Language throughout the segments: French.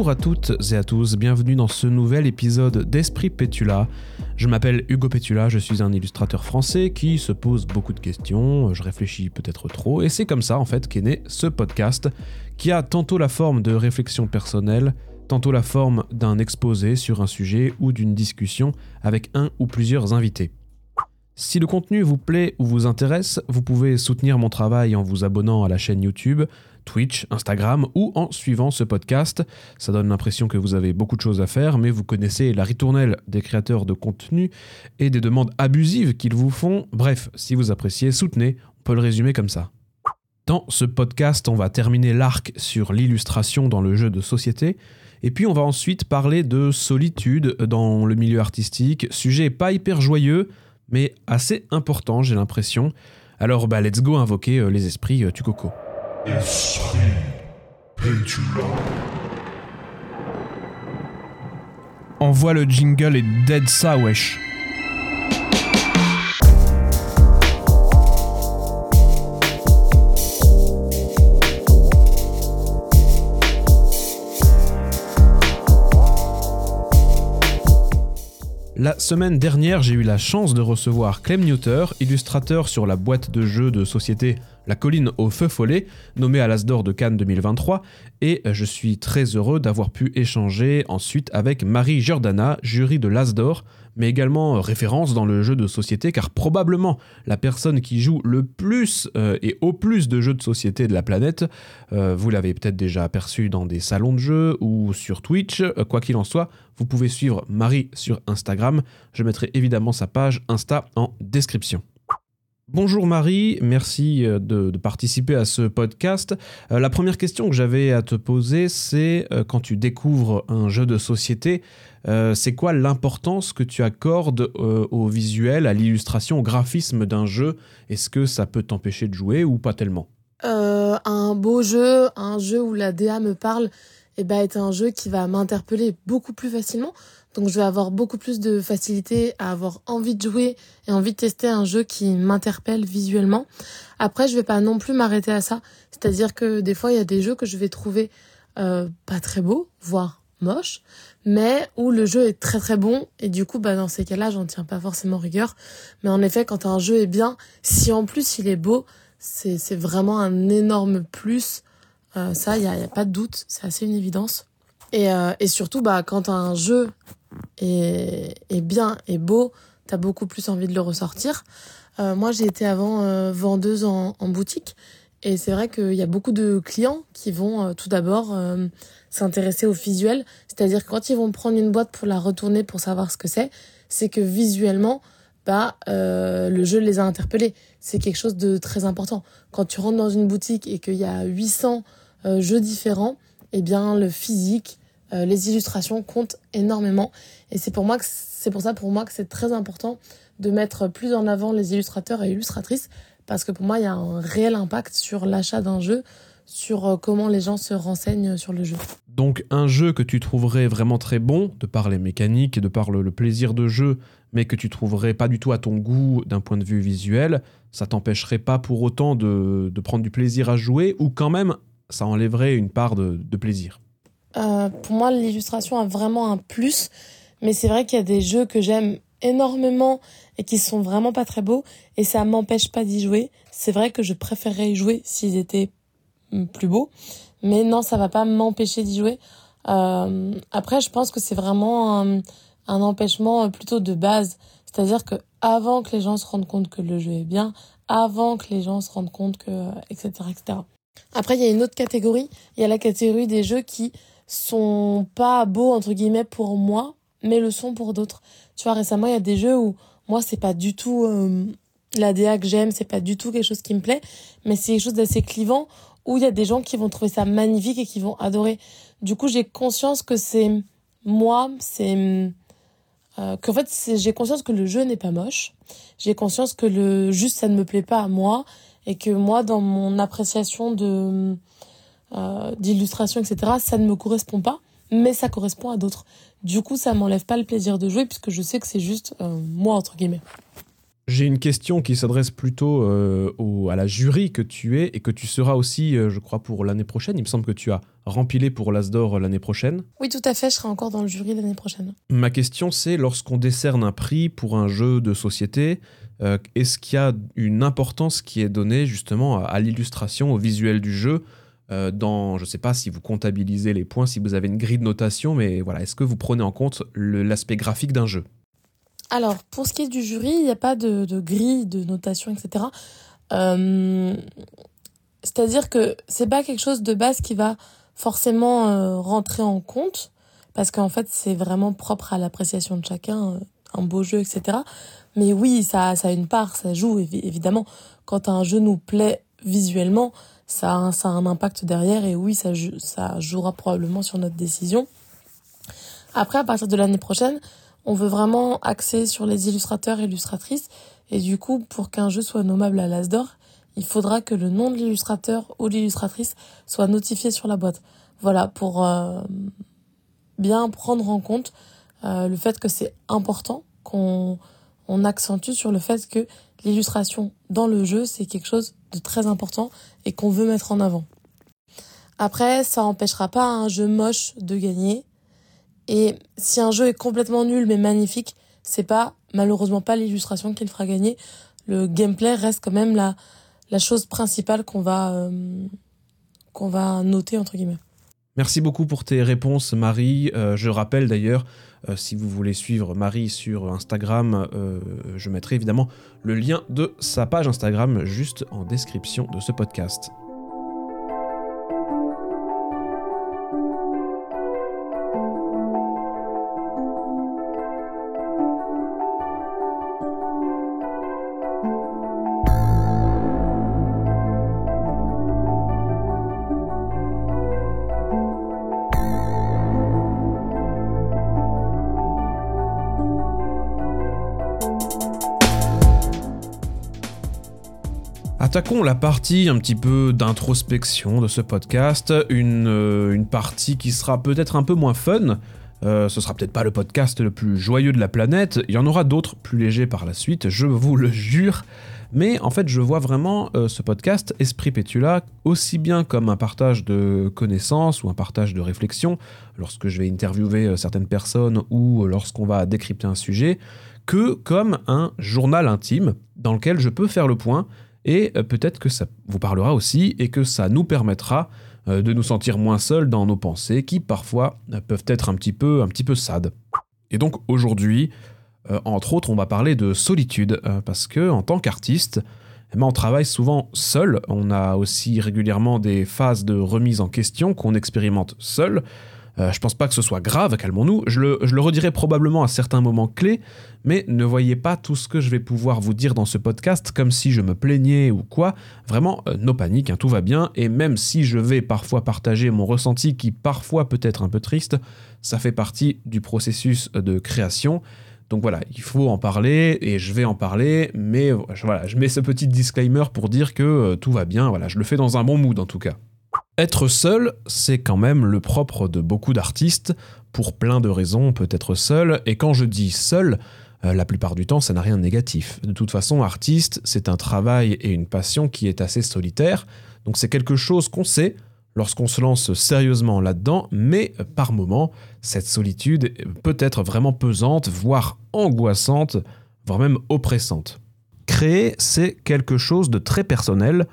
Bonjour à toutes et à tous, bienvenue dans ce nouvel épisode d'Esprit Pétula. Je m'appelle Hugo Pétula, je suis un illustrateur français qui se pose beaucoup de questions, je réfléchis peut-être trop, et c'est comme ça en fait qu'est né ce podcast qui a tantôt la forme de réflexion personnelle, tantôt la forme d'un exposé sur un sujet ou d'une discussion avec un ou plusieurs invités. Si le contenu vous plaît ou vous intéresse, vous pouvez soutenir mon travail en vous abonnant à la chaîne YouTube, Twitch, Instagram ou en suivant ce podcast. Ça donne l'impression que vous avez beaucoup de choses à faire, mais vous connaissez la ritournelle des créateurs de contenu et des demandes abusives qu'ils vous font. Bref, si vous appréciez, soutenez, on peut le résumer comme ça. Dans ce podcast, on va terminer l'arc sur l'illustration dans le jeu de société. Et puis on va ensuite parler de solitude dans le milieu artistique, sujet pas hyper joyeux, mais assez important, j'ai l'impression. Alors, bah, let's go invoquer euh, les esprits euh, du coco. Envoie le jingle et dead ça, wesh. La semaine dernière, j'ai eu la chance de recevoir Clem Newter, illustrateur sur la boîte de jeux de société La Colline au Feu Follet, nommée à l'Asdor de Cannes 2023, et je suis très heureux d'avoir pu échanger ensuite avec Marie Giordana, jury de l'Asdor, mais également référence dans le jeu de société, car probablement la personne qui joue le plus euh, et au plus de jeux de société de la planète, euh, vous l'avez peut-être déjà aperçu dans des salons de jeux ou sur Twitch, euh, quoi qu'il en soit, vous pouvez suivre Marie sur Instagram, je mettrai évidemment sa page Insta en description. Bonjour Marie, merci de, de participer à ce podcast. Euh, la première question que j'avais à te poser, c'est euh, quand tu découvres un jeu de société, euh, c'est quoi l'importance que tu accordes euh, au visuel, à l'illustration, au graphisme d'un jeu? Est-ce que ça peut t'empêcher de jouer ou pas tellement? Euh, un beau jeu, un jeu où la DA me parle, et ben est un jeu qui va m'interpeller beaucoup plus facilement. Donc je vais avoir beaucoup plus de facilité à avoir envie de jouer et envie de tester un jeu qui m'interpelle visuellement. Après, je vais pas non plus m'arrêter à ça. C'est-à-dire que des fois, il y a des jeux que je vais trouver euh, pas très beaux, voire moches, mais où le jeu est très très bon et du coup, bah dans ces cas-là, j'en tiens pas forcément rigueur. Mais en effet, quand un jeu est bien, si en plus il est beau, c'est vraiment un énorme plus. Euh, ça, il y a, a pas de doute, c'est assez une évidence. Et, euh, et surtout, bah, quand un jeu est, bien et beau, t'as beaucoup plus envie de le ressortir. Euh, moi, j'ai été avant euh, vendeuse en, boutique. Et c'est vrai qu'il y a beaucoup de clients qui vont euh, tout d'abord s'intéresser au visuel. C'est-à-dire quand ils vont prendre une boîte pour la retourner pour savoir ce que c'est, c'est que visuellement, bah, le jeu les a interpellés. C'est quelque chose de très important. Quand tu rentres dans une boutique et qu'il y a 800 euh, jeux différents, eh bien, le physique, euh, les illustrations comptent énormément. Et c'est pour moi que c'est pour ça pour moi que c'est très important de mettre plus en avant les illustrateurs et illustratrices parce que pour moi il y a un réel impact sur l'achat d'un jeu, sur euh, comment les gens se renseignent sur le jeu. Donc un jeu que tu trouverais vraiment très bon, de par les mécaniques et de par le, plaisir de jeu, mais que tu trouverais pas du tout à ton goût d'un point de vue visuel, ça t'empêcherait pas pour autant de, prendre du plaisir à jouer, ou quand même ça enlèverait une part de plaisir? Euh, pour moi, l'illustration a vraiment un plus, mais c'est vrai qu'il y a des jeux que j'aime énormément et qui sont vraiment pas très beaux, et ça m'empêche pas d'y jouer. C'est vrai que je préférerais y jouer s'ils étaient mm, plus beaux, mais non, ça va pas m'empêcher d'y jouer. Euh, après, je pense que c'est vraiment un, un empêchement plutôt de base, c'est-à-dire que avant que les gens se rendent compte que le jeu est bien, avant que les gens se rendent compte que, etc., etc. Après, il y a une autre catégorie. Il y a la catégorie des jeux qui sont pas beaux entre guillemets pour moi, mais le sont pour d'autres. Tu vois, récemment, il y a des jeux où moi, c'est pas du tout euh, la DA que j'aime, c'est pas du tout quelque chose qui me plaît, mais c'est quelque chose d'assez clivant où il y a des gens qui vont trouver ça magnifique et qui vont adorer. Du coup, j'ai conscience que c'est moi, c'est euh, qu'en fait, j'ai conscience que le jeu n'est pas moche. J'ai conscience que le juste ça ne me plaît pas à moi et que moi, dans mon appréciation de euh, d'illustration, etc., ça ne me correspond pas, mais ça correspond à d'autres. Du coup, ça m'enlève pas le plaisir de jouer puisque je sais que c'est juste euh, moi entre guillemets. J'ai une question qui s'adresse plutôt euh, au- à la jury que tu es et que tu seras aussi, euh, je crois, pour l'année prochaine. Il me semble que tu as rempilé pour l'Asdor l'année prochaine. Oui, tout à fait, je serai encore dans le jury l'année prochaine. Ma question, c'est lorsqu'on décerne un prix pour un jeu de société, euh, est-ce qu'il y a une importance qui est donnée justement à, à l'illustration, au visuel du jeu euh, dans, je ne sais pas si vous comptabilisez les points, si vous avez une grille de notation, mais voilà, est-ce que vous prenez en compte l'aspect graphique d'un jeu? Alors, pour ce qui est du jury, il n'y a pas de, grille, de notation, etc. Euh, C'est-à-dire que c'est pas quelque chose de base qui va forcément euh, rentrer en compte, parce qu'en fait, c'est vraiment propre à l'appréciation de chacun, un beau jeu, etc. Mais oui, ça, ça a une part, ça joue, évi- évidemment. Quand un jeu nous plaît visuellement, ça a, un- impact derrière, et oui, ça, jou- ça jouera probablement sur notre décision. Après, à partir de l'année prochaine, on veut vraiment axer sur les illustrateurs et illustratrices. Et du coup, pour qu'un jeu soit nommable à l'Asdor, il faudra que le nom de l'illustrateur ou l'illustratrice soit notifié sur la boîte. Voilà, pour euh, bien prendre en compte euh, le fait que c'est important qu'on on accentue sur le fait que l'illustration dans le jeu, c'est quelque chose de très important et qu'on veut mettre en avant. Après, ça empêchera pas un jeu moche de gagner. Et si un jeu est complètement nul mais magnifique, c'est pas malheureusement pas l'illustration qui le fera gagner. Le gameplay reste quand même la, la chose principale qu'on va euh, qu'on va noter entre guillemets. Merci beaucoup pour tes réponses, Marie. Euh, je rappelle d'ailleurs, euh, si vous voulez suivre Marie sur Instagram, euh, je mettrai évidemment le lien de sa page Instagram juste en description de ce podcast. La partie un petit peu d'introspection de ce podcast, une, euh, une partie qui sera peut-être un peu moins fun. Euh, ce sera peut-être pas le podcast le plus joyeux de la planète, il y en aura d'autres plus légers par la suite, je vous le jure. Mais en fait, je vois vraiment euh, ce podcast Esprit Pétula aussi bien comme un partage de connaissances ou un partage de réflexions lorsque je vais interviewer certaines personnes ou lorsqu'on va décrypter un sujet, que comme un journal intime dans lequel je peux faire le point et euh, peut-être que ça vous parlera aussi et que ça nous permettra euh, de nous sentir moins seuls dans nos pensées qui parfois euh, peuvent être un petit peu un petit peu sad. Et donc aujourd'hui, entre autres, on va parler de solitude parce que en tant qu'artiste, eh ben, on travaille souvent seul. On a aussi régulièrement des phases de remise en question qu'on expérimente seul. Euh, je pense pas que ce soit grave, calmons-nous. Je le, je redirai probablement à certains moments clés, mais ne voyez pas tout ce que je vais pouvoir vous dire dans ce podcast comme si je me plaignais ou quoi. Vraiment, euh, no panique, hein, tout va bien. Et même si je vais parfois partager mon ressenti qui parfois peut être un peu triste, ça fait partie du processus de création. Donc voilà, il faut en parler et je vais en parler, mais voilà, je mets ce petit disclaimer pour dire que euh, tout va bien. Voilà, je le fais dans un bon mood en tout cas. Être seul, c'est quand même le propre de beaucoup d'artistes. Pour plein de raisons, on peut être seul. Et quand je dis seul, euh, la plupart du temps, ça n'a rien de négatif. De toute façon, artiste, c'est un travail et une passion qui est assez solitaire. Donc c'est quelque chose qu'on sait lorsqu'on se lance sérieusement là-dedans, mais euh, par moments, cette solitude peut être vraiment pesante, voire angoissante, voire même oppressante. Créer, c'est quelque chose de très personnel.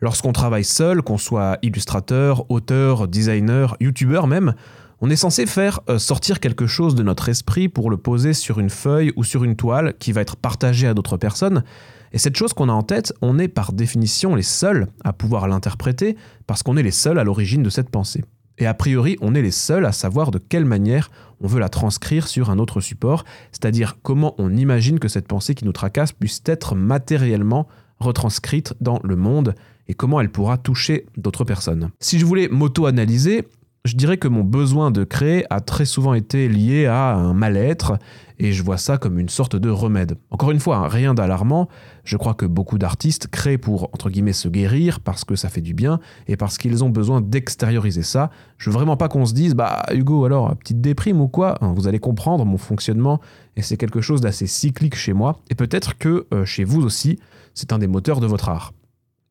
Lorsqu'on travaille seul, qu'on soit illustrateur, auteur, designer, youtubeur même, on est censé faire euh, sortir quelque chose de notre esprit pour le poser sur une feuille ou sur une toile qui va être partagée à d'autres personnes. Et cette chose qu'on a en tête, on est par définition les seuls à pouvoir l'interpréter parce qu'on est les seuls à l'origine de cette pensée. Et a priori, on est les seuls à savoir de quelle manière on veut la transcrire sur un autre support, c'est-à-dire comment on imagine que cette pensée qui nous tracasse puisse être matériellement retranscrite dans le monde et comment elle pourra toucher d'autres personnes. Si je voulais m'auto-analyser, Je dirais que mon besoin de créer a très souvent été lié à un mal-être et je vois ça comme une sorte de remède. Encore une fois, hein, rien d'alarmant, je crois que beaucoup d'artistes créent pour, entre guillemets, se guérir parce que ça fait du bien et parce qu'ils ont besoin d'extérioriser ça. Je veux vraiment pas qu'on se dise, bah Hugo, alors, petite déprime ou quoi hein, Vous allez comprendre mon fonctionnement et c'est quelque chose d'assez cyclique chez moi et peut-être que euh, chez vous aussi, c'est un des moteurs de votre art.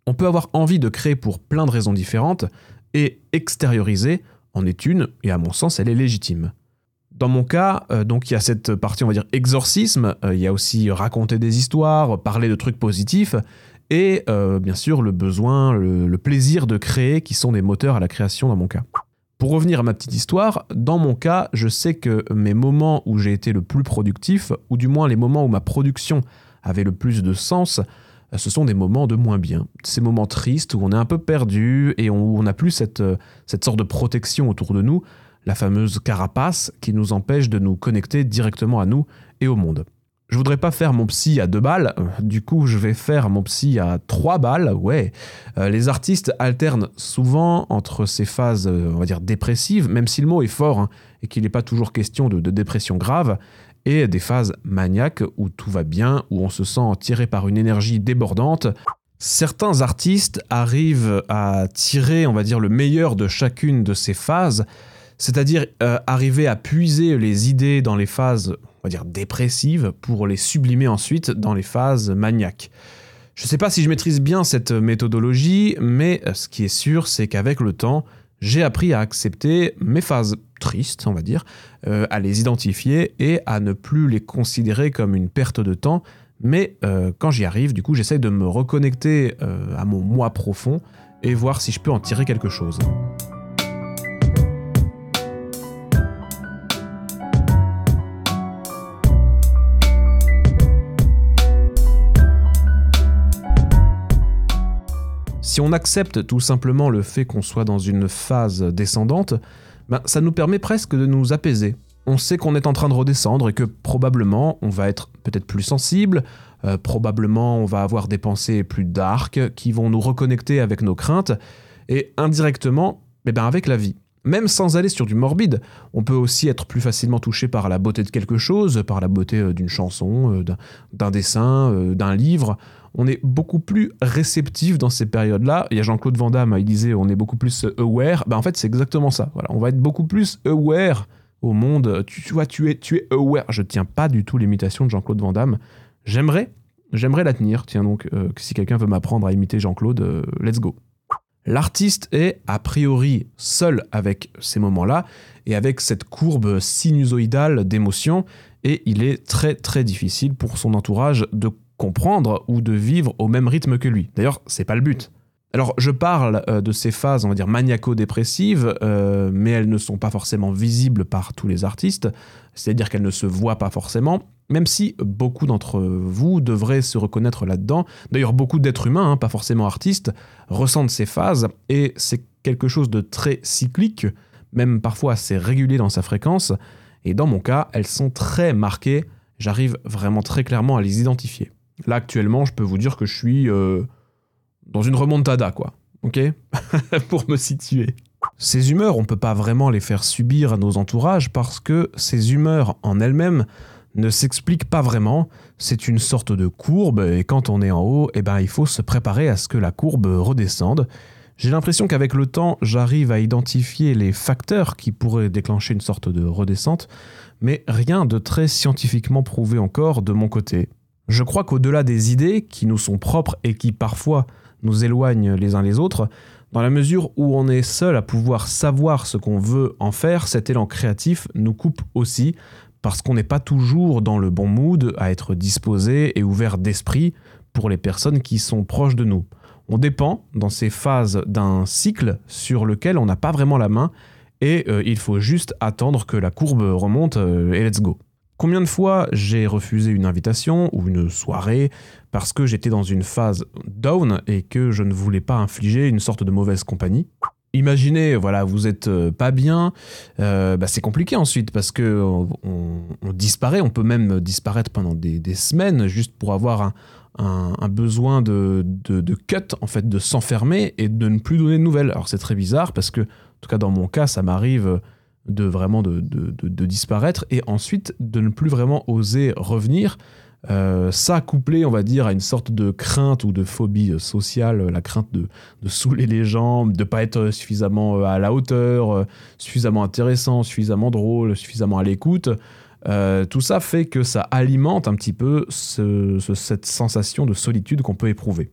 On peut avoir envie de créer pour plein de raisons différentes et extérioriser en est une, et à mon sens, elle est légitime. Dans mon cas, euh, donc il y a cette partie, on va dire, exorcisme, euh, il y a aussi raconter des histoires, parler de trucs positifs, et euh, bien sûr le besoin, le, plaisir de créer, qui sont des moteurs à la création dans mon cas. Pour revenir à ma petite histoire, dans mon cas, je sais que mes moments où j'ai été le plus productif, ou du moins les moments où ma production avait le plus de sens, ce sont des moments de moins bien. Ces moments tristes où on est un peu perdu et où on n'a plus cette, cette sorte de protection autour de nous, la fameuse carapace qui nous empêche de nous connecter directement à nous et au monde. Je voudrais pas faire mon psy à deux balles, du coup je vais faire mon psy à trois balles, ouais. Euh, les artistes alternent souvent entre ces phases, euh, on dire, dépressives, même si le mot est fort hein, et qu'il n'est pas toujours question de dépression grave, et des phases maniaques où tout va bien, où on se sent tiré par une énergie débordante. Certains artistes arrivent à tirer, on va dire, le meilleur de chacune de ces phases, c'est-à-dire euh, arriver à puiser les idées dans les phases, on dire, dépressives pour les sublimer ensuite dans les phases maniaques. Je ne sais pas si je maîtrise bien cette méthodologie, mais euh, ce qui est sûr, c'est qu'avec le temps, j'ai appris à accepter mes phases tristes, on va dire, euh, à les identifier et à ne plus les considérer comme une perte de temps. Mais euh, quand j'y arrive, du coup, j'essaye de me reconnecter euh, à mon moi profond et voir si je peux en tirer quelque chose. Si on accepte tout simplement le fait qu'on soit dans une phase descendante, ben, ça nous permet presque de nous apaiser. On sait qu'on est en train de redescendre et que probablement on va être peut-être plus sensible, euh, probablement on va avoir des pensées plus dark qui vont nous reconnecter avec nos craintes et indirectement eh ben avec la vie. Même sans aller sur du morbide, on peut aussi être plus facilement touché par la beauté de quelque chose, par la beauté euh, d'une chanson, euh, d'un dessin, d'un livre on est beaucoup plus réceptif dans ces périodes-là. Il y a Jean-Claude Van Damme, il disait on est beaucoup plus aware. Ben, en fait, c'est exactement ça. Voilà, on va être beaucoup plus aware au monde. Tu, vois, tu es, tu es aware. Je tiens pas du tout l'imitation de Jean-Claude Van Damme. J'aimerais, j'aimerais la tenir. Tiens donc, euh, si quelqu'un veut m'apprendre à imiter Jean-Claude, euh, let's go. L'artiste est a priori seul avec ces moments-là et avec cette courbe sinusoïdale d'émotions et il est très très difficile pour son entourage de comprendre ou de vivre au même rythme que lui. D'ailleurs, c'est pas le but. Alors, je parle euh, de ces phases, on va dire, maniaco-dépressives, euh, mais elles ne sont pas forcément visibles par tous les artistes, c'est-à-dire qu'elles ne se voient pas forcément, même si beaucoup d'entre vous devraient se reconnaître là-dedans. D'ailleurs, beaucoup d'êtres humains, hein, pas forcément artistes, ressentent ces phases, et c'est quelque chose de très cyclique, même parfois assez régulier dans sa fréquence, et dans mon cas, elles sont très marquées, j'arrive vraiment très clairement à les identifier. Là, actuellement, je peux vous dire que je suis euh, dans une remontada, quoi. Ok? Pour me situer. Ces humeurs, on ne peut pas vraiment les faire subir à nos entourages parce que ces humeurs en elles-mêmes ne s'expliquent pas vraiment. C'est une sorte de courbe et quand on est en haut, eh ben, il faut se préparer à ce que la courbe redescende. J'ai l'impression qu'avec le temps, j'arrive à identifier les facteurs qui pourraient déclencher une sorte de redescente, mais rien de très scientifiquement prouvé encore de mon côté. Je crois qu'au-delà des idées qui nous sont propres et qui parfois nous éloignent les uns les autres, dans la mesure où on est seul à pouvoir savoir ce qu'on veut en faire, cet élan créatif nous coupe aussi parce qu'on n'est pas toujours dans le bon mood à être disposé et ouvert d'esprit pour les personnes qui sont proches de nous. On dépend dans ces phases d'un cycle sur lequel on n'a pas vraiment la main et euh, il faut juste attendre que la courbe remonte euh, et let's go. Combien de fois j'ai refusé une invitation ou une soirée parce que j'étais dans une phase down et que je ne voulais pas infliger une sorte de mauvaise compagnie? Imaginez, voilà, vous êtes euh, pas bien, euh, bah, c'est compliqué ensuite parce que on, disparaît, on peut même disparaître pendant des, semaines juste pour avoir un, besoin de, de, cut, en fait, de s'enfermer et de ne plus donner de nouvelles. Alors c'est très bizarre parce que tout cas dans mon cas, ça m'arrive de vraiment de, de- de- disparaître et ensuite de ne plus vraiment oser revenir. Euh, ça couplé, on va dire, à une sorte de crainte ou de phobie sociale, la crainte de, saouler les gens, de pas être suffisamment euh, à la hauteur, euh, suffisamment intéressant, suffisamment drôle, suffisamment à l'écoute. Tout ça fait que ça alimente un petit peu ce- ce- cette sensation de solitude qu'on peut éprouver.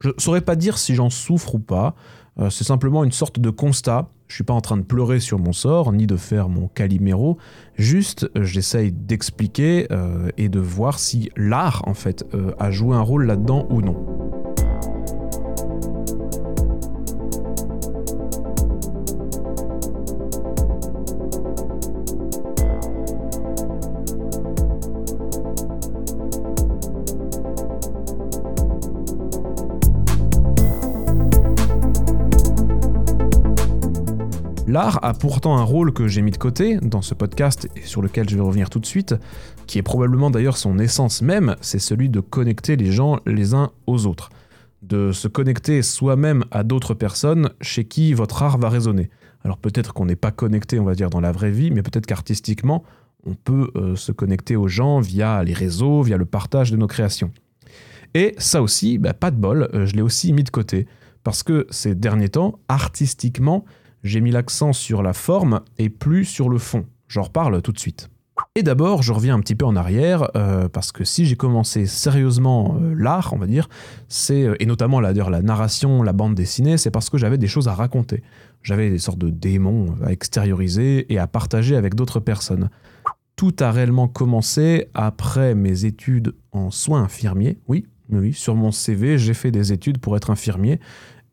Je saurais pas dire si j'en souffre ou pas. Euh, c'est simplement une sorte de constat. Je suis pas en train de pleurer sur mon sort, ni de faire mon caliméro. Juste, euh, j'essaye d'expliquer euh, et de voir si l'art, en fait, a joué un rôle là-dedans ou non. L'art a pourtant un rôle que j'ai mis de côté dans ce podcast et sur lequel je vais revenir tout de suite, qui est probablement d'ailleurs son essence même, c'est celui de connecter les gens les uns aux autres. De se connecter soi-même à d'autres personnes chez qui votre art va résonner. Alors peut-être qu'on n'est pas connecté, on va dire, dans la vraie vie, mais peut-être qu'artistiquement, on peut euh, se connecter aux gens via les réseaux, via le partage de nos créations. Et ça aussi, bah, pas de bol, euh, je l'ai aussi mis de côté. Parce que ces derniers temps, artistiquement, j'ai mis l'accent sur la forme et plus sur le fond. J'en reparle tout de suite. Et d'abord, je reviens un petit peu en arrière, euh, parce que si j'ai commencé sérieusement euh, l'art, on va dire, c'est, euh, et notamment la, la narration, la bande dessinée, c'est parce que j'avais des choses à raconter. J'avais des sortes de démons à extérioriser et à partager avec d'autres personnes. Tout a réellement commencé après mes études en soins infirmiers. Oui, oui, sur mon CV, j'ai fait des études pour être infirmier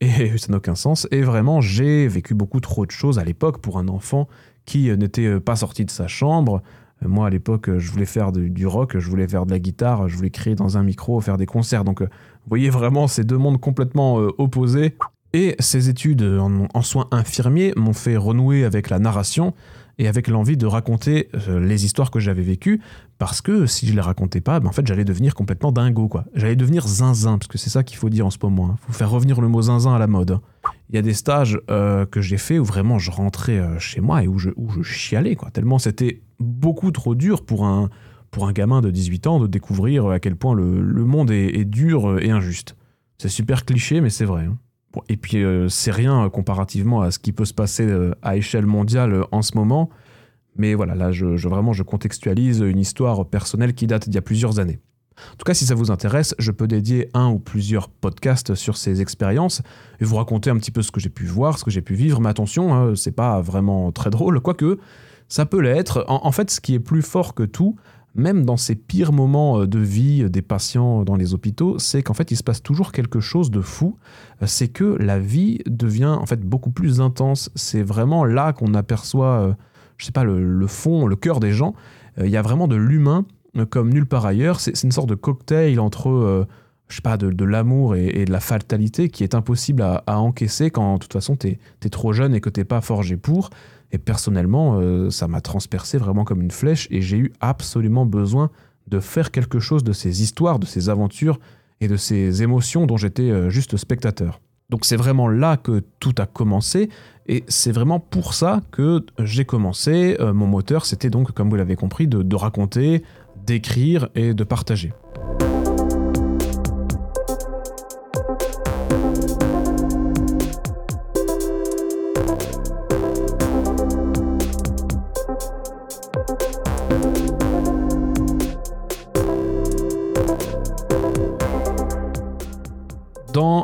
et ça n'a aucun sens. Et vraiment, j'ai vécu beaucoup trop de choses à l'époque pour un enfant qui euh, n'était euh, pas sorti de sa chambre. Euh, Moi, à l'époque, je voulais faire du, rock, je voulais faire de la guitare, je voulais crier dans un micro, faire des concerts. Donc, vous voyez vraiment ces deux mondes complètement opposés. Et ces études en, en soins infirmiers m'ont fait renouer avec la narration et avec l'envie de raconter euh, les histoires que j'avais vécues, parce que si je les racontais pas, ben, en fait, j'allais devenir complètement dingo, quoi. J'allais devenir zinzin, parce que c'est ça qu'il faut dire en ce moment. Il faut faire revenir le mot zinzin à la mode. Il y a des stages euh, que j'ai fait où vraiment je rentrais euh, chez moi et où je, où je chialais, quoi. Tellement c'était beaucoup trop dur pour un, pour un gamin de 18 ans de découvrir à quel point le, le monde est, est dur et injuste. C'est super cliché, mais c'est vrai. hein. Et puis, euh, c'est rien euh, comparativement à ce qui peut se passer euh, à échelle mondiale en ce moment. Mais voilà, là, je, vraiment, je contextualise une histoire personnelle qui date d'il y a plusieurs années. En tout cas, si ça vous intéresse, je peux dédier un ou plusieurs podcasts sur ces expériences et vous raconter un petit peu ce que j'ai pu voir, ce que j'ai pu vivre. Mais attention, hein, c'est pas vraiment très drôle, quoique ça peut l'être. En fait, ce qui est plus fort que tout, même dans ces pires moments euh, de vie des patients dans les hôpitaux, c'est qu'en fait, il se passe toujours quelque chose de fou. Euh, C'est que la vie devient en fait beaucoup plus intense. C'est vraiment là qu'on aperçoit, euh, je sais pas, le, fond, le cœur des gens. Euh, Il y a vraiment de l'humain euh, comme nulle part ailleurs. C'est une sorte de cocktail entre, euh, je sais pas, de, l'amour et, de la fatalité qui est impossible à, encaisser quand, de toute façon, t'es es trop jeune et que t'es pas forgé pour. Et personnellement, euh, ça m'a transpercé vraiment comme une flèche et j'ai eu absolument besoin de faire quelque chose de ces histoires, de ces aventures et de ces émotions dont j'étais euh, juste spectateur. Donc c'est vraiment là que tout a commencé et c'est vraiment pour ça que j'ai commencé. Euh, mon moteur, c'était donc, comme vous l'avez compris, de, de raconter, d'écrire et de partager.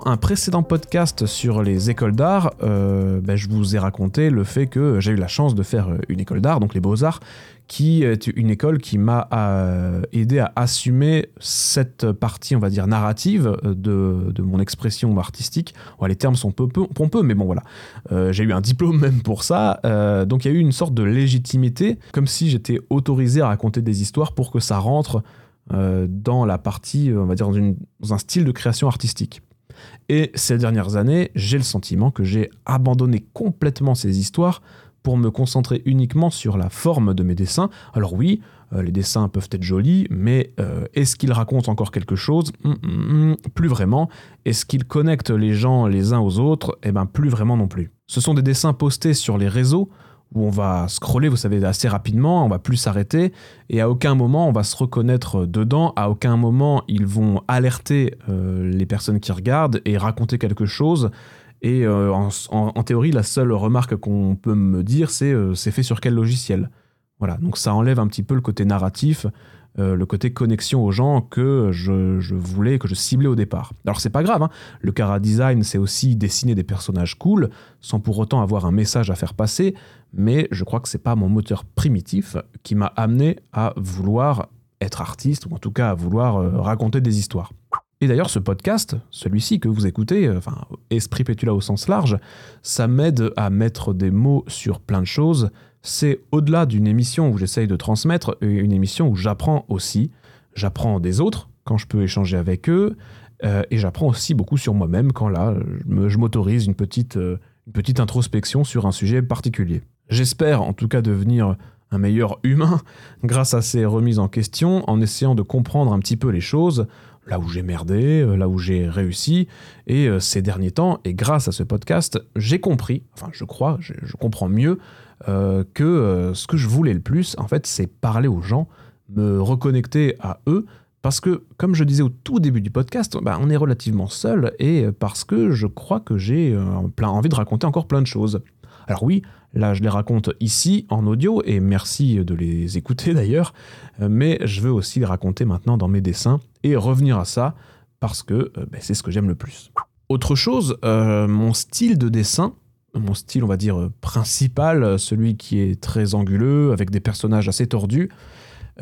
Un précédent podcast sur les écoles d'art, euh, ben, je vous ai raconté le fait que j'ai eu la chance de faire euh, une école d'art, donc les beaux-arts, qui est une école qui m'a euh, aidé à assumer cette partie, on va dire, narrative de, mon expression artistique. Les termes sont peu, peu pompeux, mais bon voilà. J'ai eu un diplôme même pour ça, donc il y a eu une sorte de légitimité, comme si j'étais autorisé à raconter des histoires pour que ça rentre dans la partie, on va dire, dans un style de création artistique. Et ces dernières années, j'ai le sentiment que j'ai abandonné complètement ces histoires pour me concentrer uniquement sur la forme de mes dessins. Alors oui, euh, les dessins peuvent être jolis, mais euh, est-ce qu'ils racontent encore quelque chose? Hum, hum, hum, Plus vraiment. Est-ce qu'ils connectent les gens les uns aux autres? Eh ben plus vraiment non plus. Ce sont des dessins postés sur les réseaux où on va scroller, vous savez, assez rapidement, on va plus s'arrêter, et à aucun moment on va se reconnaître dedans, à aucun moment ils vont alerter euh, les personnes qui regardent et raconter quelque chose. Et euh, en, théorie, la seule remarque qu'on peut me dire, c'est euh, c'est fait sur quel logiciel? Voilà, donc ça enlève un petit peu le côté narratif, euh, le côté connexion aux gens que je, voulais, que je ciblais au départ. Alors c'est pas grave, hein. le Cara Design, c'est aussi dessiner des personnages cool, sans pour autant avoir un message à faire passer, mais je crois que c'est pas mon moteur primitif qui m'a amené à vouloir être artiste, ou en tout cas à vouloir euh, raconter des histoires. Et d'ailleurs, ce podcast, celui-ci que vous écoutez, euh, enfin, Esprit Pétula au sens large, ça m'aide à mettre des mots sur plein de choses. C'est au-delà d'une émission où j'essaye de transmettre, euh, une émission où j'apprends aussi. J'apprends des autres quand je peux échanger avec eux, euh, et j'apprends aussi beaucoup sur moi-même quand là, je m'autorise une petite, euh, une petite introspection sur un sujet particulier. J'espère en tout cas devenir un meilleur humain grâce à ces remises en question, en essayant de comprendre un petit peu les choses, là où j'ai merdé, là où j'ai réussi, et ces derniers temps, et grâce à ce podcast, j'ai compris, enfin je crois, je comprends mieux, euh, que euh, ce que je voulais le plus, en fait, c'est parler aux gens, me reconnecter à eux, parce que, comme je disais au tout début du podcast, bah, on est relativement seul, et parce que je crois que j'ai euh, plein envie de raconter encore plein de choses. Alors oui, là je les raconte ici en audio, et merci de les écouter d'ailleurs, mais je veux aussi les raconter maintenant dans mes dessins, et revenir à ça, parce que bah, c'est ce que j'aime le plus. Autre chose, mon style de dessin, mon style on va dire euh, principal, euh, celui qui est très anguleux, avec des personnages assez tordus,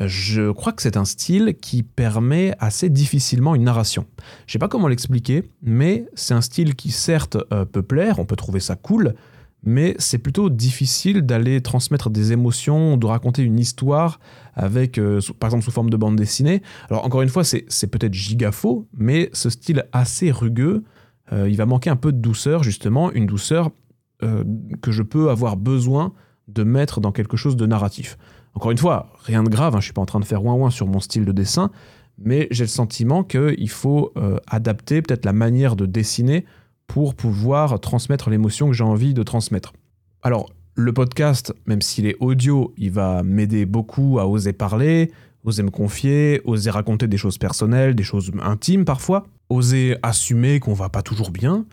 euh, je crois que c'est un style qui permet assez difficilement une narration. Je sais pas comment l'expliquer, mais c'est un style qui certes peut plaire, on peut trouver ça cool, mais c'est plutôt difficile d'aller transmettre des émotions, de raconter une histoire avec, par exemple, sous forme de bande dessinée. Alors encore une fois, c'est peut-être giga faux, mais ce style assez rugueux, il va manquer un peu de douceur, justement, une douceur euh, que je peux avoir besoin de mettre dans quelque chose de narratif. Encore une fois, rien de grave, hein, je suis pas en train de faire ouin ouin sur mon style de dessin, mais j'ai le sentiment qu'il faut euh, adapter peut-être la manière de dessiner pour pouvoir transmettre l'émotion que j'ai envie de transmettre. Alors, le podcast, même s'il est audio, il va m'aider beaucoup à oser parler, oser me confier, oser raconter des choses personnelles, des choses intimes parfois, oser assumer qu'on va pas toujours bien,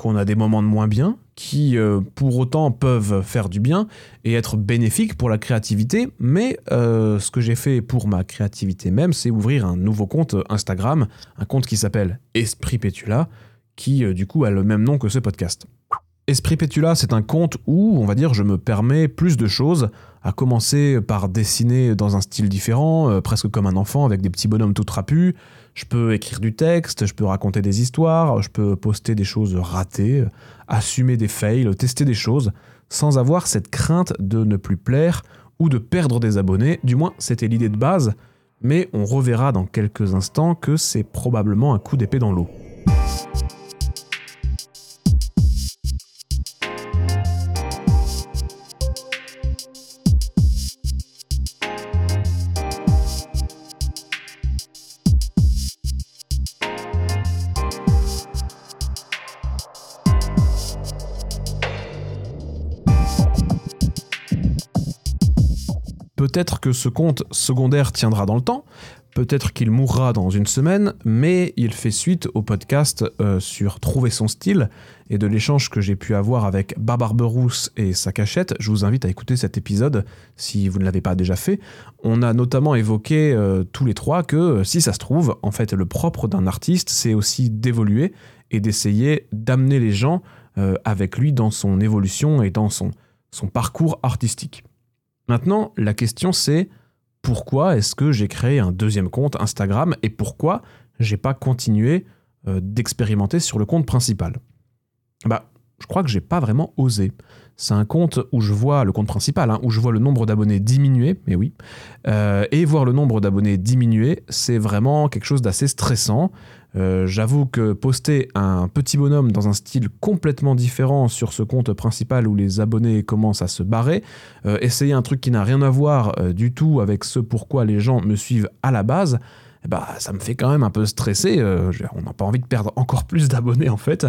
qu'on a des moments de moins bien, qui euh, pour autant peuvent faire du bien et être bénéfiques pour la créativité, mais euh, ce que j'ai fait pour ma créativité même, c'est ouvrir un nouveau compte Instagram, un compte qui s'appelle Esprit Pétula, qui euh, du coup a le même nom que ce podcast. Esprit Pétula, c'est un compte où, on va dire, je me permets plus de choses, à commencer par dessiner dans un style différent, presque comme un enfant, avec des petits bonhommes tout trapus. Je peux écrire du texte, je peux raconter des histoires, je peux poster des choses ratées, assumer des fails, tester des choses, sans avoir cette crainte de ne plus plaire ou de perdre des abonnés. Du moins, c'était l'idée de base, mais on reverra dans quelques instants que c'est probablement un coup d'épée dans l'eau. Peut-être que ce compte secondaire tiendra dans le temps, peut-être qu'il mourra dans une semaine, mais il fait suite au podcast euh, sur Trouver son style et de l'échange que j'ai pu avoir avec Barbarousse et sa cachette. Je vous invite à écouter cet épisode si vous ne l'avez pas déjà fait. On a notamment évoqué euh, tous les trois que euh, si ça se trouve, en fait, le propre d'un artiste, c'est aussi d'évoluer et d'essayer d'amener les gens avec lui dans son évolution et dans son parcours artistique. Maintenant, la question c'est pourquoi est-ce que j'ai créé un deuxième compte Instagram et pourquoi j'ai pas continué euh, d'expérimenter sur le compte principal? Bah, je crois que j'ai pas vraiment osé. c'est un compte où je vois, le compte principal, hein, où je vois le nombre d'abonnés diminuer, mais oui. Euh, et voir le nombre d'abonnés diminuer, c'est vraiment quelque chose d'assez stressant. Euh, J'avoue que poster un petit bonhomme dans un style complètement différent sur ce compte principal où les abonnés commencent à se barrer, euh, essayer un truc qui n'a rien à voir euh, du tout avec ce pourquoi les gens me suivent à la base, eh bah, ça me fait quand même un peu stresser. on n'a pas envie de perdre encore plus d'abonnés en fait.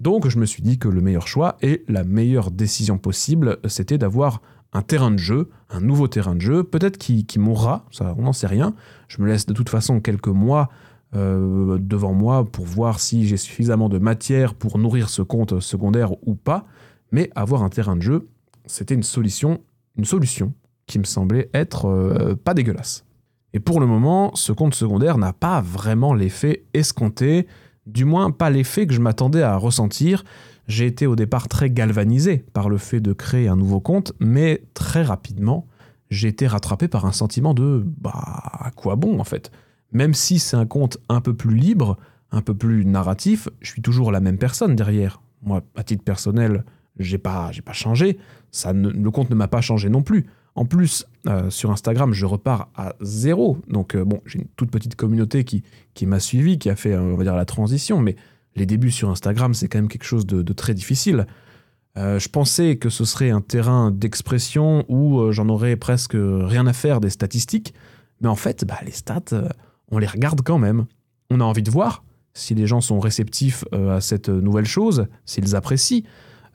Donc je me suis dit que le meilleur choix et la meilleure décision possible, c'était d'avoir un terrain de jeu, un nouveau terrain de jeu, peut-être qui, qui mourra, ça on n'en sait rien. Je me laisse de toute façon quelques mois euh, devant moi pour voir si j'ai suffisamment de matière pour nourrir ce compte secondaire ou pas. Mais avoir un terrain de jeu, c'était une solution, une solution qui me semblait être euh, pas dégueulasse. Et pour le moment, ce compte secondaire n'a pas vraiment l'effet escompté, du moins pas l'effet que je m'attendais à ressentir. J'ai été au départ très galvanisé par le fait de créer un nouveau compte, mais très rapidement, j'ai été rattrapé par un sentiment de bah à quoi bon en fait? Même si c'est un compte un peu plus libre, un peu plus narratif, je suis toujours la même personne derrière. Moi, à titre personnel, j'ai pas, j'ai pas changé. Ça le compte ne m'a pas changé non plus. En plus, euh, sur Instagram, je repars à zéro. Donc, euh, bon, j'ai une toute petite communauté qui, qui m'a suivi, qui a fait, euh, on va dire, la transition. Mais les débuts sur Instagram, c'est quand même quelque chose de, très difficile. Je pensais que ce serait un terrain d'expression où j'en aurais presque rien à faire des statistiques. Mais en fait, bah, les stats, on les regarde quand même. On a envie de voir si les gens sont réceptifs euh, à cette nouvelle chose, s'ils apprécient.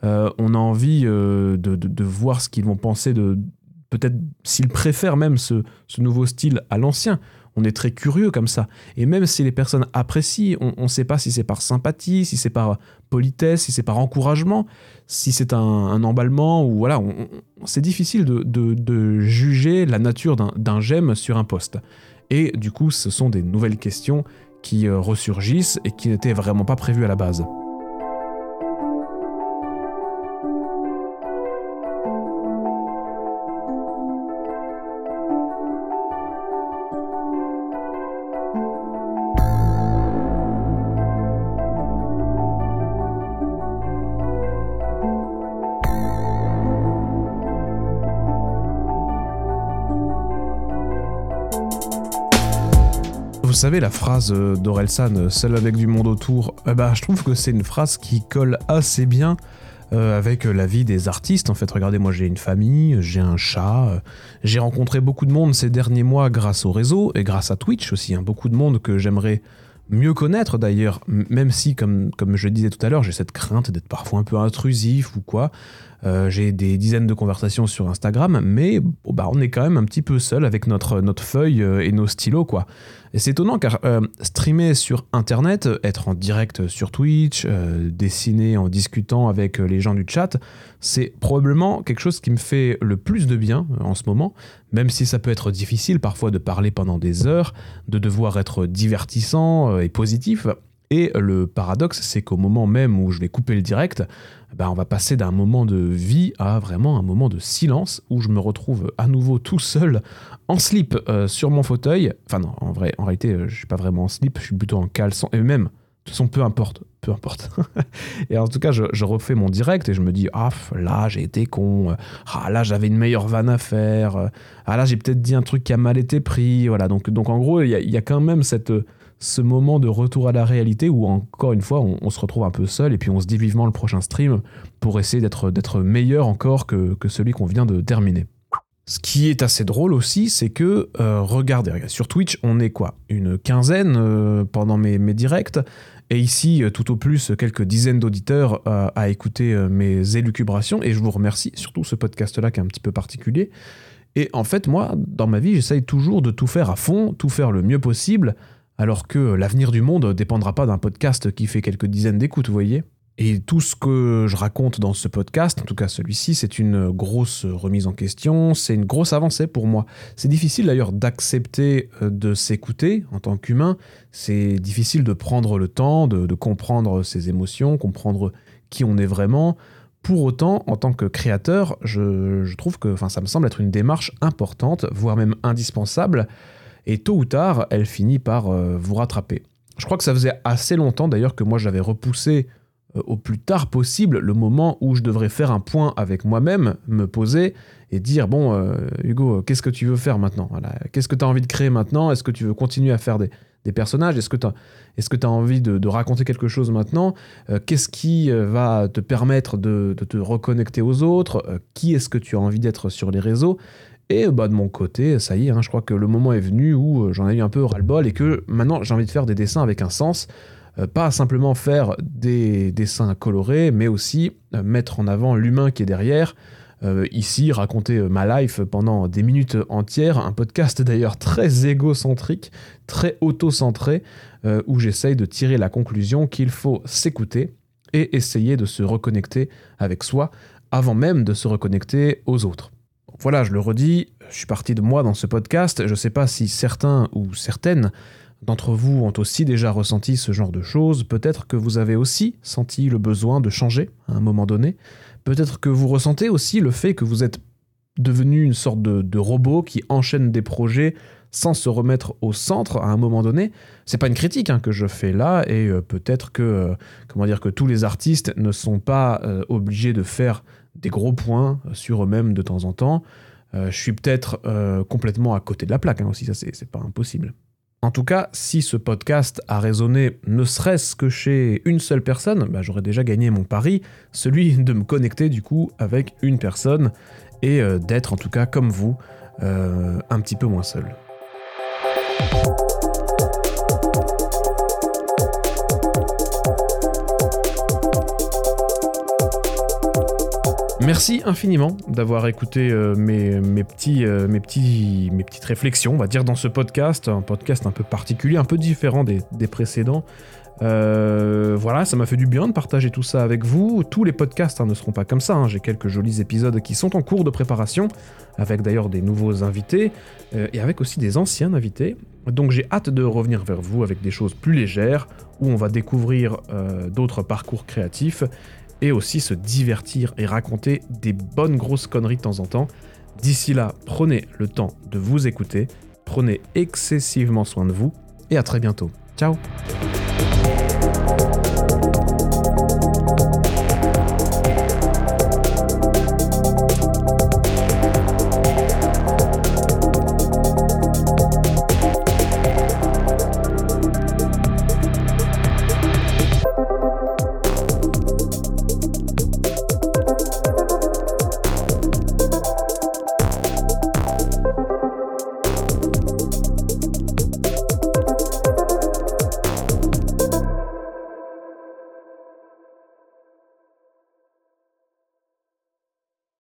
Euh, on a envie euh, de, voir ce qu'ils vont penser de peut-être s'ils préfèrent même ce, nouveau style à l'ancien. On est très curieux comme ça. Et même si les personnes apprécient, on ne sait pas si c'est par sympathie, si c'est par politesse, si c'est par encouragement, si c'est un, emballement, ou voilà, c'est difficile de, de- juger la nature d'un j'aime sur un poste. Et du coup, ce sont des nouvelles questions qui euh, ressurgissent et qui n'étaient vraiment pas prévues à la base. Savez, la phrase euh, d'Orelsan, euh, seul avec du monde autour, eh ben, je trouve que c'est une phrase qui colle assez bien euh, avec euh, la vie des artistes. En fait, regardez, moi j'ai une famille, j'ai un chat, euh, j'ai rencontré beaucoup de monde ces derniers mois grâce au réseau et grâce à Twitch aussi. hein. beaucoup de monde que j'aimerais mieux connaître d'ailleurs, même si, comme, comme je le disais tout à l'heure, j'ai cette crainte d'être parfois un peu intrusif ou quoi. Euh, j'ai des dizaines de conversations sur Instagram, mais bah, on est quand même un petit peu seul avec notre, notre feuille euh, et nos stylos, quoi. C'est étonnant car euh, streamer sur Internet, euh, être en direct sur Twitch, euh, dessiner en discutant avec les gens du chat, c'est probablement quelque chose qui me fait le plus de bien en ce moment, même si ça peut être difficile parfois de parler pendant des heures, de devoir être divertissant et positif. Et le paradoxe, c'est qu'au moment même où je vais couper le direct, ben, on va passer d'un moment de vie à vraiment un moment de silence où je me retrouve à nouveau tout seul en slip euh, sur mon fauteuil. Enfin non, en vrai, en réalité, euh, je suis pas vraiment en slip, je suis plutôt en caleçon. Et même, de toute façon, peu importe, peu importe. et en tout cas, je, refais mon direct et je me dis, ah, là, j'ai été con. Ah, là, j'avais une meilleure vanne à faire. Ah, là, j'ai peut-être dit un truc qui a mal été pris. Voilà, donc, donc en gros, il y, y a quand même cette, ce moment de retour à la réalité où, encore une fois, on, se retrouve un peu seul et puis on se dit vivement le prochain stream pour essayer d'être meilleur encore que, que celui qu'on vient de terminer. Ce qui est assez drôle aussi, c'est que, euh, regardez, sur Twitch, on est quoi Une quinzaine euh, pendant mes, mes directs, et ici, euh, tout au plus, quelques dizaines d'auditeurs à écouter mes élucubrations, et je vous remercie, surtout ce podcast-là qui est un petit peu particulier. Et en fait, moi, dans ma vie, j'essaye toujours de tout faire à fond, tout faire le mieux possible, alors que l'avenir du monde dépendra pas d'un podcast qui fait quelques dizaines d'écoutes, vous voyez et tout ce que je raconte dans ce podcast, en tout cas celui-ci, c'est une grosse remise en question, c'est une grosse avancée pour moi. C'est difficile d'ailleurs d'accepter euh, de s'écouter en tant qu'humain, c'est difficile de prendre le temps, de, comprendre ses émotions, comprendre qui on est vraiment. Pour autant, en tant que créateur, je, je trouve que ça me semble être une démarche importante, voire même indispensable, et tôt ou tard, elle finit par euh, vous rattraper. Je crois que ça faisait assez longtemps d'ailleurs que moi j'avais repoussé euh, au plus tard possible le moment où je devrais faire un point avec moi-même, me poser et dire bon euh, Hugo, qu'est-ce que tu veux faire maintenant? Qu'est-ce que tu as envie de créer maintenant? Est-ce que tu veux continuer à faire des, personnages? Est-ce que tu as, envie de, raconter quelque chose maintenant? Qu'est-ce qui va te permettre de, te reconnecter aux autres? Qui est-ce que tu as envie d'être sur les réseaux? Et bah, de mon côté, ça y est, hein, je crois que le moment est venu où j'en ai eu un peu ras-le-bol et que maintenant j'ai envie de faire des dessins avec un sens. Euh, pas simplement faire des dessins colorés, mais aussi euh, mettre en avant l'humain qui est derrière. Euh, ici, raconter ma life pendant des minutes entières, un podcast d'ailleurs très égocentrique, très auto-centré, où j'essaye de tirer la conclusion qu'il faut s'écouter et essayer de se reconnecter avec soi avant même de se reconnecter aux autres. Voilà, je le redis, je suis parti de moi dans ce podcast, je ne sais pas si certains ou certaines d'entre vous ont aussi déjà ressenti ce genre de choses, peut-être que vous avez aussi senti le besoin de changer à un moment donné, peut-être que vous ressentez aussi le fait que vous êtes devenu une sorte de, robot qui enchaîne des projets sans se remettre au centre à un moment donné. C'est pas une critique hein, que je fais là, et euh, peut-être que, euh, comment dire, que tous les artistes ne sont pas euh, obligés de faire des gros points sur eux-mêmes de temps en temps. je suis peut-être complètement à côté de la plaque hein, aussi, ça c'est pas impossible. En tout cas, si ce podcast a résonné ne serait-ce que chez une seule personne, bah, j'aurais déjà gagné mon pari, celui de me connecter du coup avec une personne et euh, d'être en tout cas comme vous, euh, un petit peu moins seul. Merci infiniment d'avoir écouté euh, mes, mes, petits, euh, mes, petits, mes petites réflexions, on va dire, dans ce podcast, un podcast un peu particulier, un peu différent des, des précédents. Euh, voilà, ça m'a fait du bien de partager tout ça avec vous. Tous les podcasts hein, ne seront pas comme ça. Hein. J'ai quelques jolis épisodes qui sont en cours de préparation, avec d'ailleurs des nouveaux invités et avec aussi des anciens invités. Donc j'ai hâte de revenir vers vous avec des choses plus légères, où on va découvrir d'autres parcours créatifs et aussi se divertir et raconter des bonnes grosses conneries de temps en temps. D'ici là, prenez le temps de vous écouter, prenez excessivement soin de vous et à très bientôt. Ciao